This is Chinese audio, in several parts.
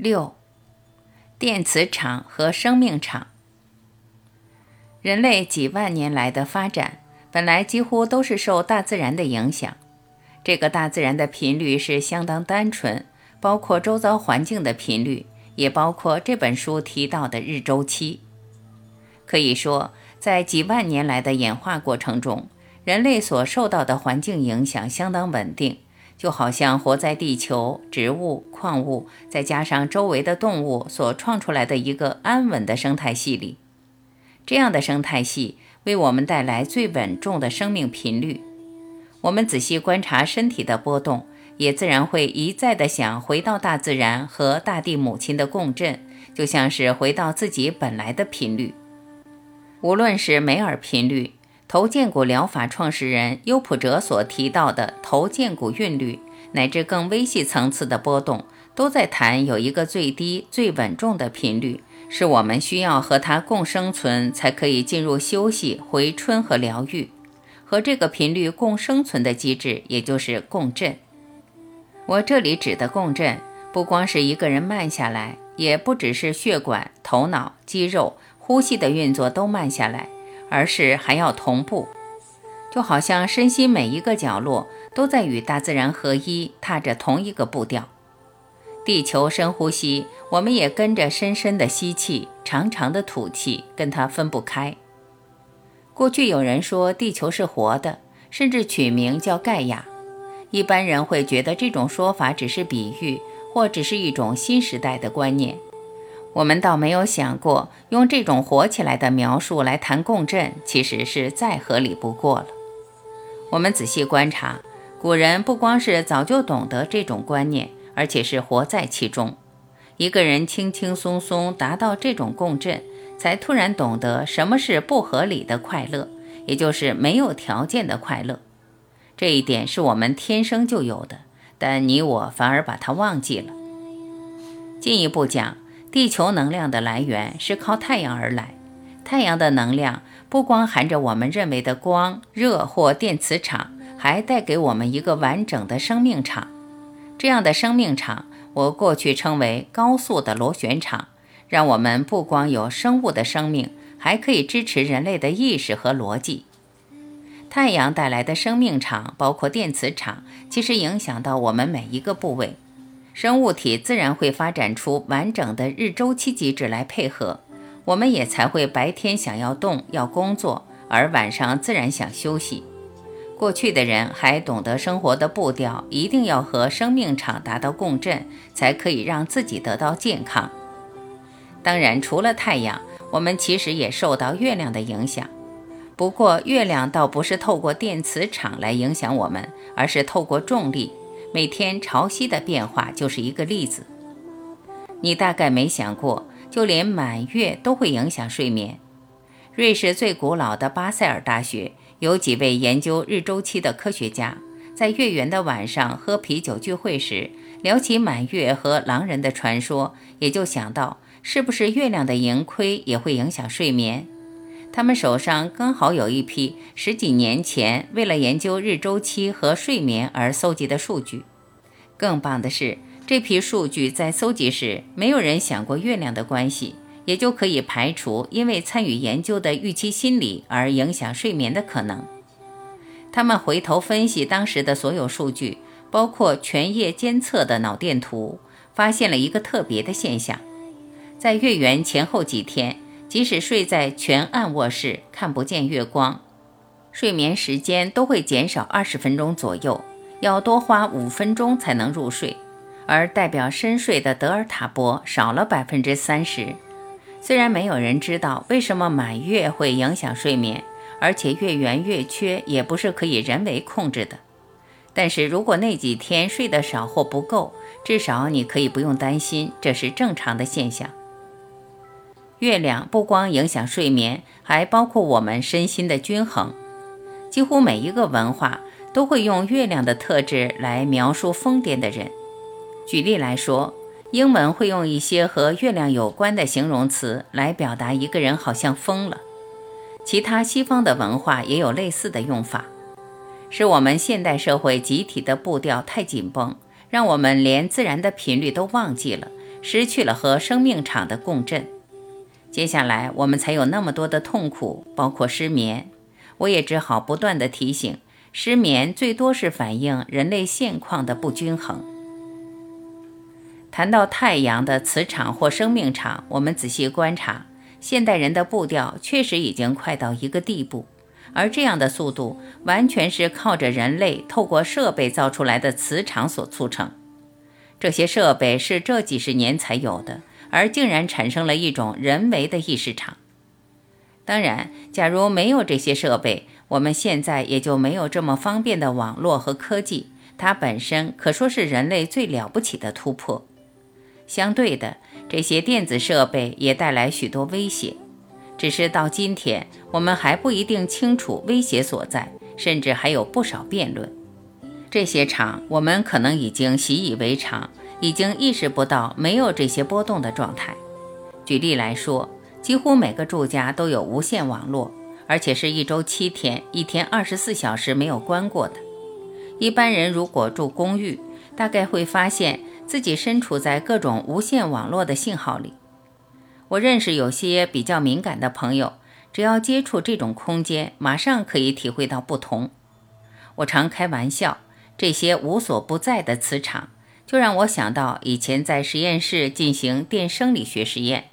六，电磁场和生命场。人类几万年来的发展，本来几乎都是受大自然的影响。这个大自然的频率是相当单纯，包括周遭环境的频率，也包括这本书提到的日周期。可以说，在几万年来的演化过程中，人类所受到的环境影响相当稳定。就好像活在地球、植物、矿物，再加上周围的动物所创出来的一个安稳的生态系里，这样的生态系为我们带来最稳重的生命频率。我们仔细观察身体的波动，也自然会一再的想回到大自然和大地母亲的共振，就像是回到自己本来的频率。无论是梅尔频率。头剑骨疗法创始人优普哲所提到的头剑骨韵律，乃至更微细层次的波动，都在谈有一个最低、最稳重的频率，是我们需要和它共生存，才可以进入休息、回春和疗愈。和这个频率共生存的机制，也就是共振。我这里指的共振，不光是一个人慢下来，也不只是血管、头脑、肌肉、呼吸的运作都慢下来。而是还要同步，就好像身心每一个角落都在与大自然合一，踏着同一个步调。地球深呼吸，我们也跟着深深的吸气，长长的吐气，跟它分不开。过去有人说地球是活的，甚至取名叫盖亚。一般人会觉得这种说法只是比喻，或只是一种新时代的观念。我们倒没有想过用这种活起来的描述来谈共振，其实是再合理不过了。我们仔细观察，古人不光是早就懂得这种观念，而且是活在其中。一个人轻轻松松达到这种共振，才突然懂得什么是不合理的快乐，也就是没有条件的快乐。这一点是我们天生就有的，但你我反而把它忘记了。进一步讲。地球能量的来源是靠太阳而来，太阳的能量不光含着我们认为的光、热或电磁场，还带给我们一个完整的生命场。这样的生命场，我过去称为高速的螺旋场，让我们不光有生物的生命，还可以支持人类的意识和逻辑。太阳带来的生命场包括电磁场，其实影响到我们每一个部位。生物体自然会发展出完整的日周期机制来配合，我们也才会白天想要动要工作，而晚上自然想休息。过去的人还懂得生活的步调一定要和生命场达到共振，才可以让自己得到健康。当然，除了太阳，我们其实也受到月亮的影响。不过，月亮倒不是透过电磁场来影响我们，而是透过重力。每天潮汐的变化就是一个例子。你大概没想过，就连满月都会影响睡眠。瑞士最古老的巴塞尔大学有几位研究日周期的科学家，在月圆的晚上喝啤酒聚会时，聊起满月和狼人的传说，也就想到是不是月亮的盈亏也会影响睡眠。他们手上刚好有一批十几年前为了研究日周期和睡眠而搜集的数据。更棒的是，这批数据在搜集时没有人想过月亮的关系，也就可以排除因为参与研究的预期心理而影响睡眠的可能。他们回头分析当时的所有数据，包括全夜监测的脑电图，发现了一个特别的现象：在月圆前后几天。即使睡在全暗卧室，看不见月光，睡眠时间都会减少二十分钟左右，要多花五分钟才能入睡。而代表深睡的德尔塔波少了百分之三十。虽然没有人知道为什么满月会影响睡眠，而且月圆月缺也不是可以人为控制的，但是如果那几天睡得少或不够，至少你可以不用担心，这是正常的现象。月亮不光影响睡眠，还包括我们身心的均衡。几乎每一个文化都会用月亮的特质来描述疯癫的人。举例来说，英文会用一些和月亮有关的形容词来表达一个人好像疯了。其他西方的文化也有类似的用法。是我们现代社会集体的步调太紧绷，让我们连自然的频率都忘记了。失去了和生命场的共振。接下来我们才有那么多的痛苦，包括失眠。我也只好不断地提醒，失眠最多是反映人类现况的不均衡。谈到太阳的磁场或生命场，我们仔细观察，现代人的步调确实已经快到一个地步，而这样的速度完全是靠着人类透过设备造出来的磁场所促成。这些设备是这几十年才有的。而竟然产生了一种人为的意识场。当然，假如没有这些设备，我们现在也就没有这么方便的网络和科技。它本身可说是人类最了不起的突破。相对的，这些电子设备也带来许多威胁。只是到今天，我们还不一定清楚威胁所在，甚至还有不少辩论。这些场，我们可能已经习以为常。已经意识不到没有这些波动的状态。举例来说，几乎每个住家都有无线网络，而且是一周七天、一天二十四小时没有关过的。一般人如果住公寓，大概会发现自己身处在各种无线网络的信号里。我认识有些比较敏感的朋友，只要接触这种空间，马上可以体会到不同。我常开玩笑，这些无所不在的磁场。就让我想到以前在实验室进行电生理学实验，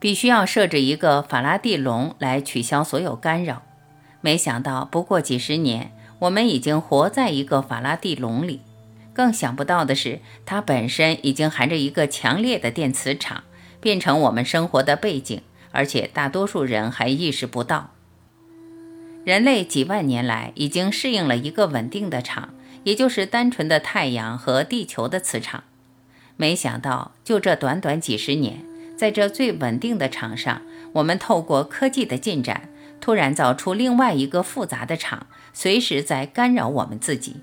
必须要设置一个法拉第笼来取消所有干扰。没想到不过几十年，我们已经活在一个法拉第笼里。更想不到的是，它本身已经含着一个强烈的电磁场，变成我们生活的背景，而且大多数人还意识不到。人类几万年来已经适应了一个稳定的场。也就是单纯的太阳和地球的磁场，没想到就这短短几十年，在这最稳定的场上，我们透过科技的进展，突然造出另外一个复杂的场，随时在干扰我们自己。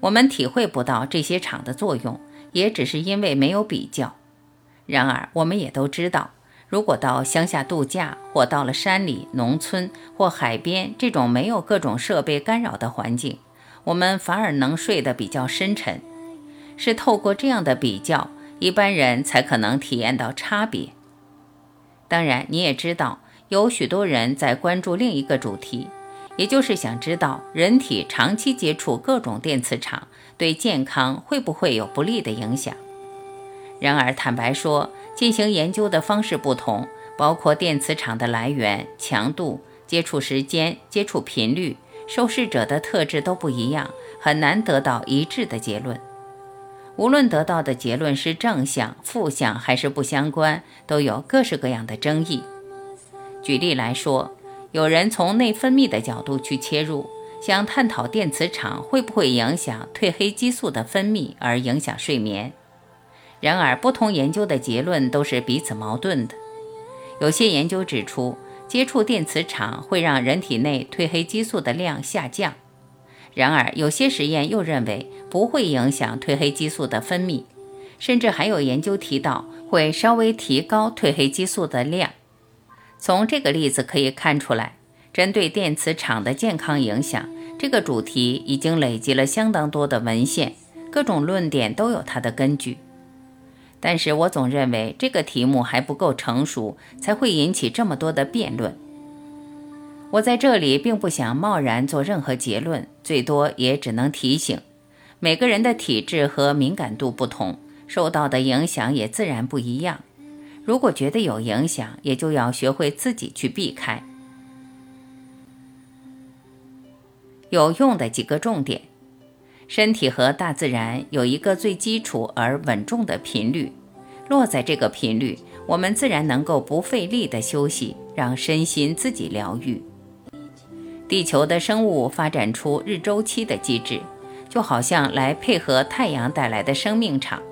我们体会不到这些场的作用，也只是因为没有比较。然而，我们也都知道，如果到乡下度假，或到了山里、农村或海边这种没有各种设备干扰的环境，我们反而能睡得比较深沉，是透过这样的比较，一般人才可能体验到差别。当然，你也知道，有许多人在关注另一个主题，也就是想知道人体长期接触各种电磁场对健康会不会有不利的影响。然而，坦白说，进行研究的方式不同，包括电磁场的来源、强度、接触时间、接触频率。受试者的特质都不一样，很难得到一致的结论。无论得到的结论是正向、负向还是不相关，都有各式各样的争议。举例来说，有人从内分泌的角度去切入，想探讨电磁场会不会影响褪黑激素的分泌而影响睡眠。然而，不同研究的结论都是彼此矛盾的。有些研究指出。接触电磁场会让人体内褪黑激素的量下降，然而有些实验又认为不会影响褪黑激素的分泌，甚至还有研究提到会稍微提高褪黑激素的量。从这个例子可以看出来，针对电磁场的健康影响这个主题已经累积了相当多的文献，各种论点都有它的根据。但是我总认为这个题目还不够成熟，才会引起这么多的辩论。我在这里并不想贸然做任何结论，最多也只能提醒：每个人的体质和敏感度不同，受到的影响也自然不一样。如果觉得有影响，也就要学会自己去避开。有用的几个重点。身体和大自然有一个最基础而稳重的频率，落在这个频率，我们自然能够不费力的休息，让身心自己疗愈。地球的生物发展出日周期的机制，就好像来配合太阳带来的生命场，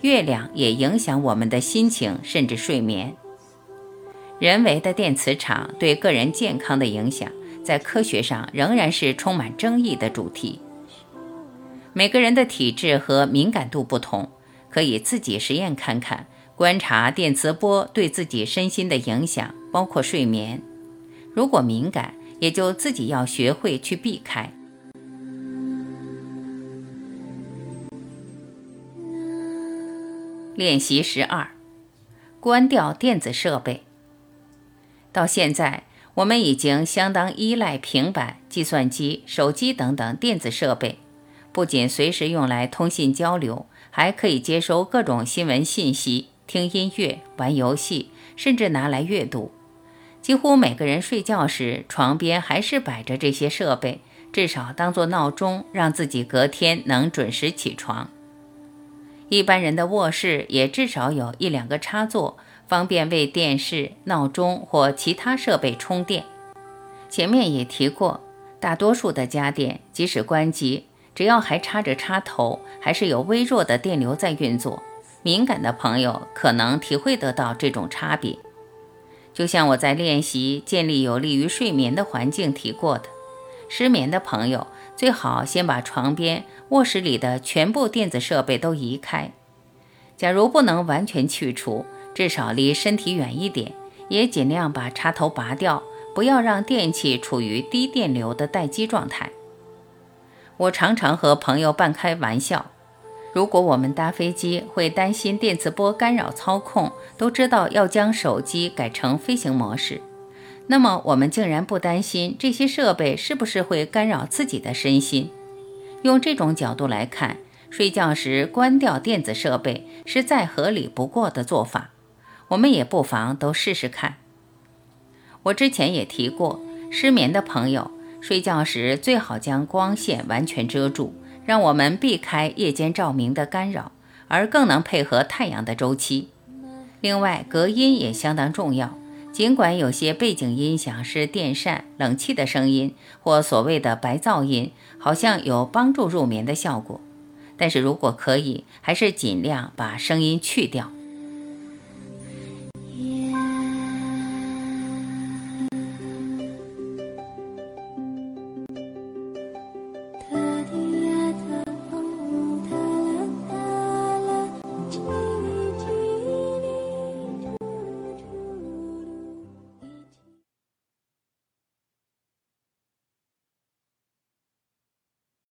月亮也影响我们的心情甚至睡眠。人为的电磁场对个人健康的影响，在科学上仍然是充满争议的主题。每个人的体质和敏感度不同，可以自己实验看看，观察电磁波对自己身心的影响，包括睡眠。如果敏感，也就自己要学会去避开。练习十二：关掉电子设备。到现在，我们已经相当依赖平板、计算机、手机等等电子设备，不仅随时用来通信交流，还可以接收各种新闻信息、听音乐、玩游戏，甚至拿来阅读。几乎每个人睡觉时，床边还是摆着这些设备，至少当做闹钟，让自己隔天能准时起床。一般人的卧室也至少有一两个插座，方便为电视、闹钟或其他设备充电。前面也提过，大多数的家电即使关机，只要还插着插头，还是有微弱的电流在运作。敏感的朋友可能体会得到这种差别。就像我在练习建立有利于睡眠的环境提过的，失眠的朋友最好先把床边、卧室里的全部电子设备都移开。假如不能完全去除，至少离身体远一点，也尽量把插头拔掉，不要让电器处于低电流的待机状态。我常常和朋友半开玩笑。如果我们搭飞机会担心电磁波干扰操控，都知道要将手机改成飞行模式，那么我们竟然不担心这些设备是不是会干扰自己的身心？用这种角度来看，睡觉时关掉电子设备是再合理不过的做法。我们也不妨都试试看。我之前也提过，失眠的朋友睡觉时最好将光线完全遮住。让我们避开夜间照明的干扰，而更能配合太阳的周期。另外，隔音也相当重要。尽管有些背景音响是电扇、冷气的声音，或所谓的白噪音，好像有帮助入眠的效果，但是如果可以，还是尽量把声音去掉。